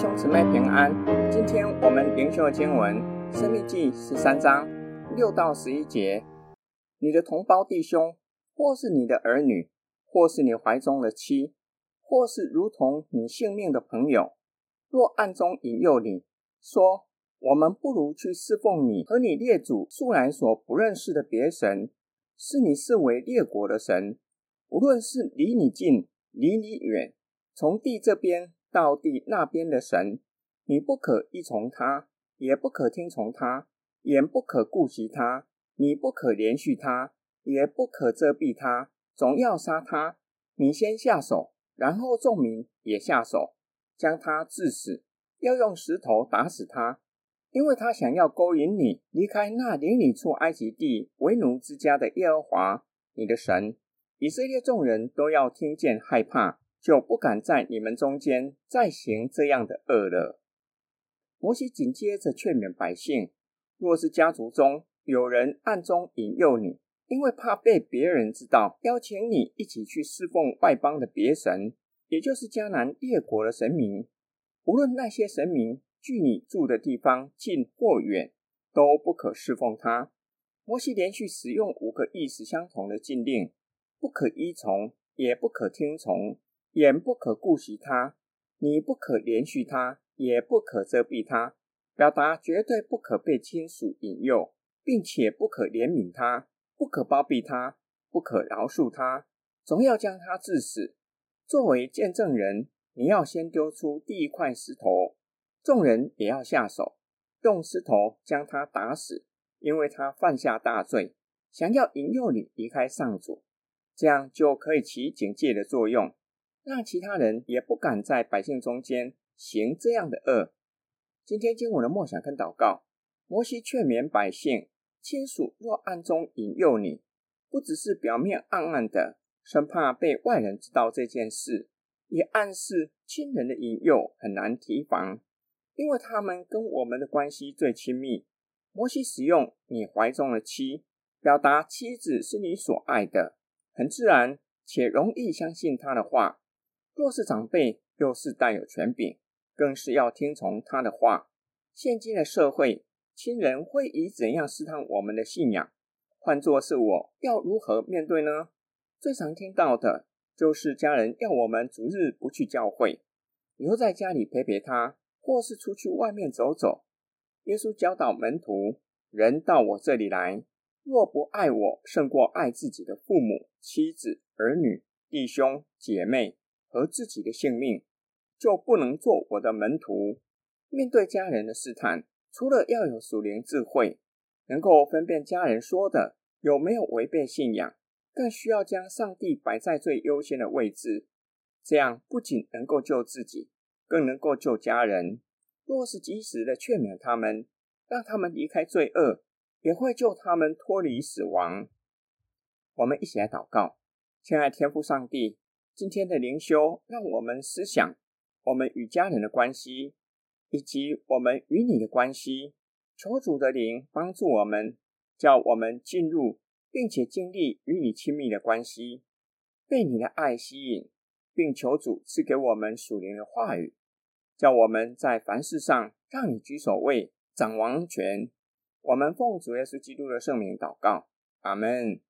兄姊妹平安，今天我们灵修经文《申命记》十三章六到十一节。你的同胞弟兄，或是你的儿女，或是你怀中的妻，或是如同你性命的朋友，若暗中引诱你，说：我们不如去侍奉你和你列祖素来所不认识的别神，是你视为列国的神，无论是离你近，离你远，从地这边。到地那边的神，你不可依从他，也不可听从他，也不可顾及他，你不可怜恤他，也不可遮蔽他，总要杀他。你先下手，然后众民也下手，将他致死，要用石头打死他，因为他想要勾引你离开那领你出埃及地为奴之家的耶和华你的神。以色列众人都要听见害怕。就不敢在你们中间再行这样的恶了。摩西紧接着劝勉百姓：若是家族中有人暗中引诱你，因为怕被别人知道，邀请你一起去侍奉外邦的别神，也就是迦南列国的神明，无论那些神明距你住的地方近或远，都不可侍奉他。摩西连续使用五个意思相同的禁令：不可依从，也不可听从。也不可顾惜他，你不可怜恤他，也不可遮蔽他，表达绝对不可被亲属引诱，并且不可怜悯他，不可包庇他，不可饶恕他，总要将他致死。作为见证人，你要先丢出第一块石头，众人也要下手，用石头将他打死，因为他犯下大罪，想要引诱你离开上主，这样就可以起警戒的作用。让其他人也不敢在百姓中间行这样的恶。今天经文的默想跟祷告，摩西劝勉百姓：亲属若暗中引诱你，不只是表面暗暗的，生怕被外人知道这件事，也暗示亲人的引诱很难提防，因为他们跟我们的关系最亲密。摩西使用你怀中的妻，表达妻子是你所爱的，很自然且容易相信他的话。若是长辈，又是带有权柄，更是要听从他的话。现今的社会，亲人会以怎样试探我们的信仰？换作是我，要如何面对呢？最常听到的就是家人要我们逐日不去教会，留在家里陪陪他，或是出去外面走走。耶稣教导门徒：人到我这里来，若不爱我胜过爱自己的父母、妻子、儿女、弟兄、姐妹。和自己的性命，就不能做我的门徒。面对家人的试探，除了要有属灵智慧，能够分辨家人说的有没有违背信仰，更需要将上帝摆在最优先的位置。这样不仅能够救自己，更能够救家人。若是及时的劝勉他们，让他们离开罪恶，也会救他们脱离死亡。我们一起来祷告，亲爱天父上帝。今天的灵修，让我们思想我们与家人的关系，以及我们与你的关系。求主的灵帮助我们，叫我们进入并且经历与你亲密的关系，被你的爱吸引，并求主赐给我们属灵的话语，叫我们在凡事上让你居首位，掌王权。我们奉主耶稣基督的圣名祷告，阿门。